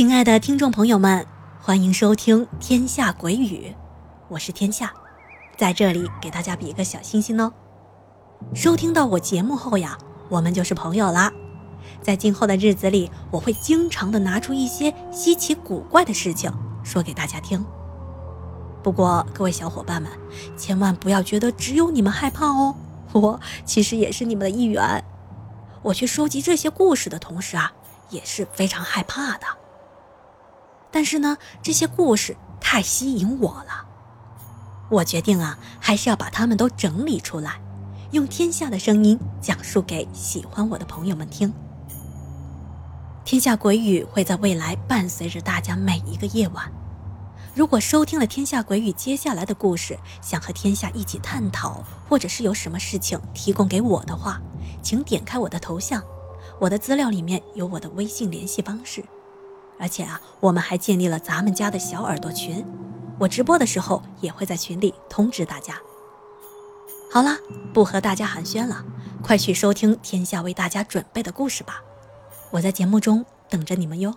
亲爱的听众朋友们，欢迎收听《天下鬼语》，我是天下，在这里给大家比一个小心心哦。收听到我节目后呀，我们就是朋友啦。在今后的日子里，我会经常的拿出一些稀奇古怪的事情说给大家听。不过各位小伙伴们，千万不要觉得只有你们害怕哦，我其实也是你们的一员。我去收集这些故事的同时啊，也是非常害怕的。但是呢，这些故事太吸引我了，我决定啊，还是要把它们都整理出来，用天下的声音讲述给喜欢我的朋友们听。天下鬼语会在未来伴随着大家每一个夜晚。如果收听了天下鬼语接下来的故事，想和天下一起探讨，或者是有什么事情提供给我的话，请点开我的头像，我的资料里面有我的微信联系方式。而且啊，我们还建立了咱们家的小耳朵群，我直播的时候也会在群里通知大家。好了，不和大家寒暄了，快去收听天下为大家准备的故事吧，我在节目中等着你们哟。